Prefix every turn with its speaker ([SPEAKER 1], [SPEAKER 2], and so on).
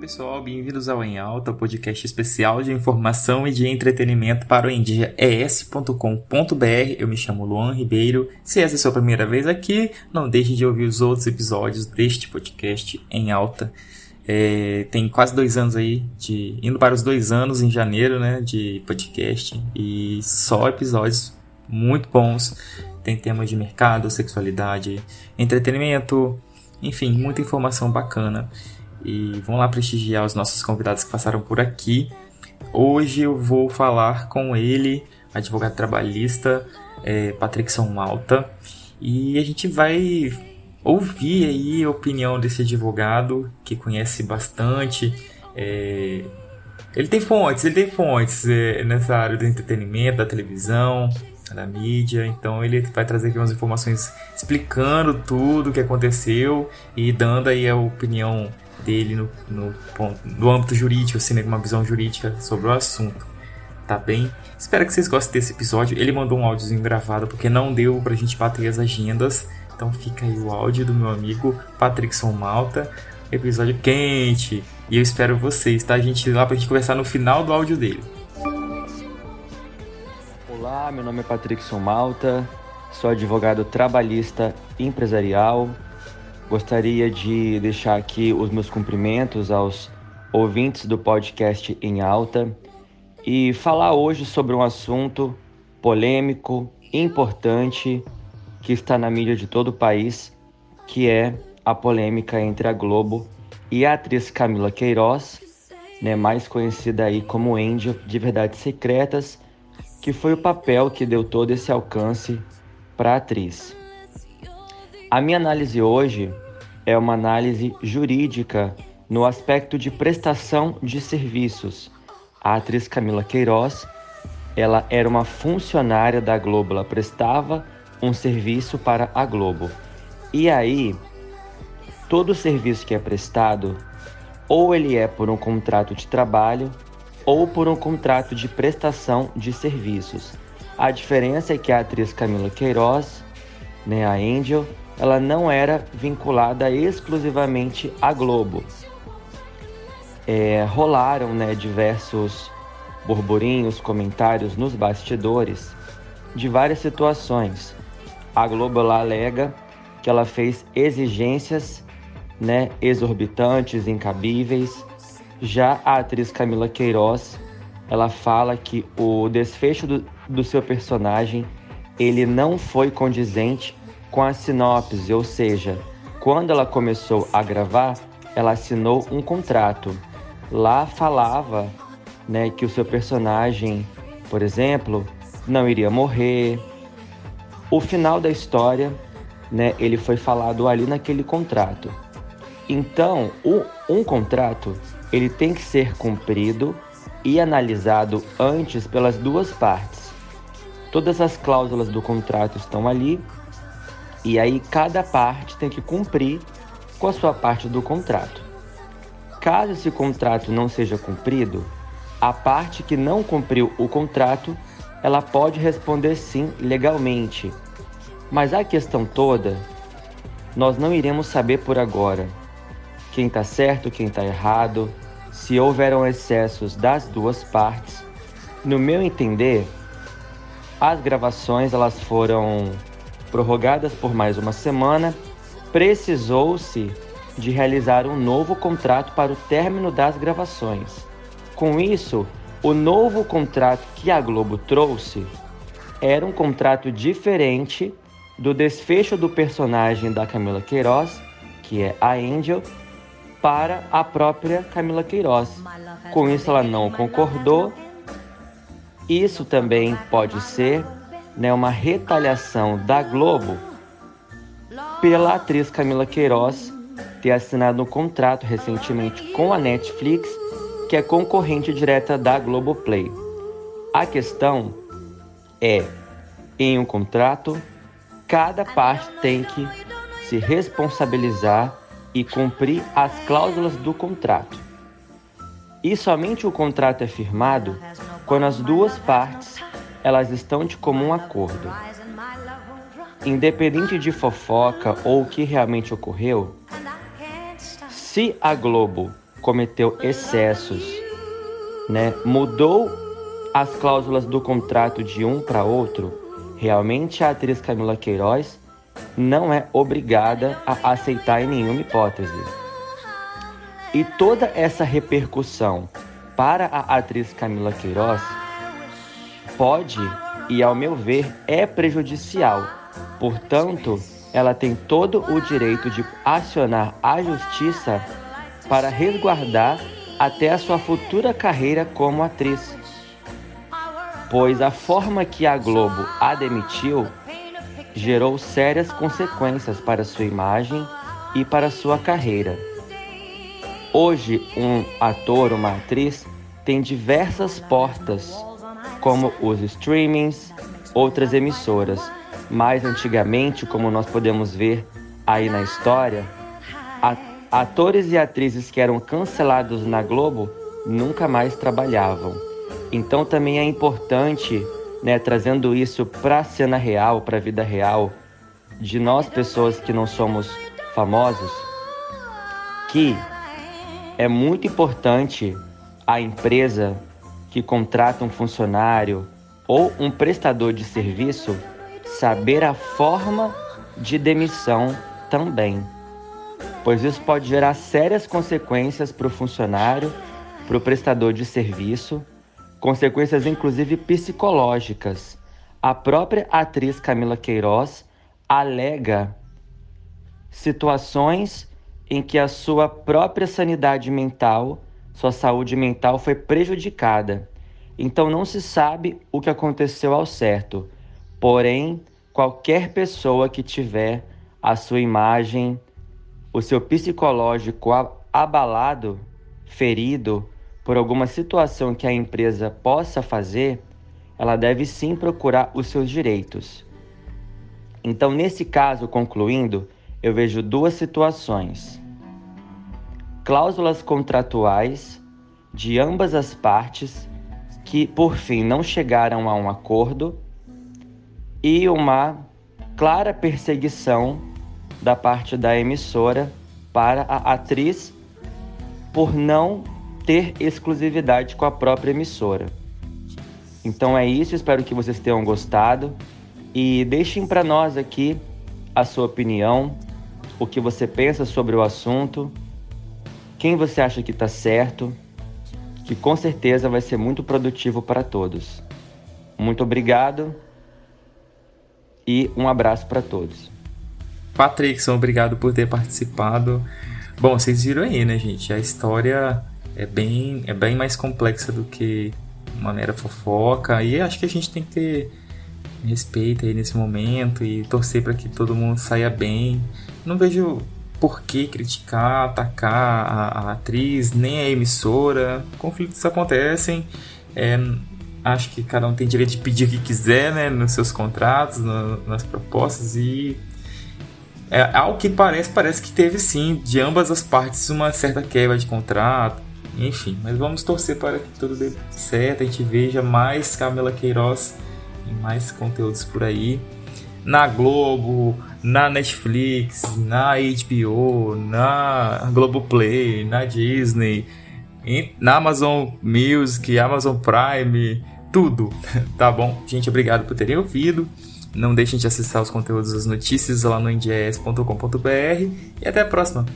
[SPEAKER 1] pessoal, bem-vindos ao Em Alta, podcast especial de informação e de entretenimento para o endiaes.com.br. Eu me chamo Luan Ribeiro. Se essa é a sua primeira vez aqui, não deixe de ouvir os outros episódios deste podcast Em Alta. É, tem quase dois anos aí, de indo para os dois anos em janeiro, né, de podcast e só episódios muito bons. Tem temas de mercado, sexualidade, entretenimento, enfim, muita informação bacana e vão lá prestigiar os nossos convidados que passaram por aqui. Hoje eu vou falar com ele, advogado trabalhista, é, Patrick São Malta, e a gente vai ouvir aí a opinião desse advogado que conhece bastante. É, ele tem fontes, ele tem fontes é, nessa área do entretenimento, da televisão, da mídia, então ele vai trazer aqui umas informações explicando tudo o que aconteceu e dando aí a opinião dele no, no, no âmbito jurídico, assim, né, uma visão jurídica sobre o assunto. Tá bem? Espero que vocês gostem desse episódio. Ele mandou um áudiozinho gravado porque não deu pra gente bater as agendas. Então fica aí o áudio do meu amigo Patrickson Malta. Episódio quente. E eu espero vocês, tá, gente? Lá pra gente conversar no final do áudio dele.
[SPEAKER 2] Olá, meu nome é Patrickson Malta. Sou advogado trabalhista empresarial Gostaria de deixar aqui os meus cumprimentos aos ouvintes do podcast em alta e falar hoje sobre um assunto polêmico, importante, que está na mídia de todo o país, que é a polêmica entre a Globo e a atriz Camila Queiroz, né, mais conhecida aí como Angel de Verdades Secretas, que foi o papel que deu todo esse alcance para a atriz. A minha análise hoje é uma análise jurídica no aspecto de prestação de serviços. A atriz Camila Queiroz, ela era uma funcionária da Globo, ela prestava um serviço para a Globo. E aí, todo serviço que é prestado, ou ele é por um contrato de trabalho, ou por um contrato de prestação de serviços. A diferença é que a atriz Camila Queiroz, né, a Angel, ela não era vinculada exclusivamente à Globo. É, rolaram né, diversos burburinhos, comentários nos bastidores de várias situações. A Globo lá alega que ela fez exigências né, exorbitantes, incabíveis. Já a atriz Camila Queiroz, ela fala que o desfecho do, do seu personagem ele não foi condizente com a sinopse, ou seja, quando ela começou a gravar, ela assinou um contrato. Lá falava né, que o seu personagem, por exemplo, não iria morrer. O final da história, né, ele foi falado ali naquele contrato. Então, o, um contrato ele tem que ser cumprido e analisado antes pelas duas partes. Todas as cláusulas do contrato estão ali e aí cada parte tem que cumprir com a sua parte do contrato. Caso esse contrato não seja cumprido, a parte que não cumpriu o contrato, ela pode responder sim legalmente. Mas a questão toda, nós não iremos saber por agora quem está certo, quem está errado, se houveram excessos das duas partes. No meu entender, as gravações elas foram prorrogadas por mais uma semana, precisou-se de realizar um novo contrato para o término das gravações. Com isso, o novo contrato que a Globo trouxe era um contrato diferente do desfecho do personagem da Camila Queiroz, que é a Angel, para a própria Camila Queiroz. Com isso, ela não concordou. Isso também pode ser né, uma retaliação da Globo pela atriz Camila Queiroz ter assinado um contrato recentemente com a Netflix, que é concorrente direta da Globoplay. A questão é, em um contrato, cada parte tem que se responsabilizar e cumprir as cláusulas do contrato. E somente o contrato é firmado quando as duas partes elas estão de comum acordo. Independente de fofoca ou o que realmente ocorreu, se a Globo cometeu excessos, né? Mudou as cláusulas do contrato de um para outro, realmente a atriz Camila Queiroz não é obrigada a aceitar em nenhuma hipótese. E toda essa repercussão para a atriz Camila Queiroz pode e, ao meu ver, é prejudicial. Portanto, ela tem todo o direito de acionar a justiça para resguardar até a sua futura carreira como atriz. Pois a forma que a Globo a demitiu gerou sérias consequências para sua imagem e para sua carreira. Hoje, um ator, uma atriz, tem diversas portas, como os streamings, outras emissoras. Mais antigamente, como nós podemos ver aí na história, atores e atrizes que eram cancelados na Globo nunca mais trabalhavam. Então também é importante né, trazendo isso para a cena real, para a vida real, de nós pessoas que não somos famosos, que é muito importante a empresa que contrata um funcionário ou um prestador de serviço saber a forma de demissão também, pois isso pode gerar sérias consequências para o funcionário, para o prestador de serviço consequências inclusive psicológicas. A própria atriz Camila Queiroz alega situações em que a sua própria sanidade mental, sua saúde mental foi prejudicada. Então não se sabe o que aconteceu ao certo. Porém, qualquer pessoa que tiver a sua imagem, o seu psicológico abalado, ferido, por alguma situação que a empresa possa fazer, ela deve sim procurar os seus direitos. Então, nesse caso, concluindo, eu vejo duas situações: cláusulas contratuais de ambas as partes que, por fim, não chegaram a um acordo e uma clara perseguição da parte da emissora para a atriz por não ter exclusividade com a própria emissora. Então é isso, espero que vocês tenham gostado e deixem para nós aqui a sua opinião, o que você pensa sobre o assunto, quem você acha que está certo, que com certeza vai ser muito produtivo para todos. Muito obrigado e um abraço para todos.
[SPEAKER 1] Patrickson, obrigado por ter participado. Bom, vocês viram aí, né, gente? A história é bem, é bem mais complexa do que uma mera fofoca. E acho que a gente tem que ter respeito aí nesse momento e torcer para que todo mundo saia bem. Não vejo por que criticar, atacar a, a atriz, nem a emissora. Conflitos acontecem. É, acho que cada um tem direito de pedir o que quiser, né, nos seus contratos, no, nas propostas e é, ao que parece, parece que teve sim, de ambas as partes, uma certa quebra de contrato, enfim, mas vamos torcer para que tudo dê certo, a gente veja mais Camila Queiroz e mais conteúdos por aí. Na Globo, na Netflix, na HBO, na Globoplay, na Disney, na Amazon Music, Amazon Prime, tudo, tá bom? Gente, obrigado por terem ouvido. Não deixem de acessar os conteúdos das notícias lá no indies.com.br e até a próxima.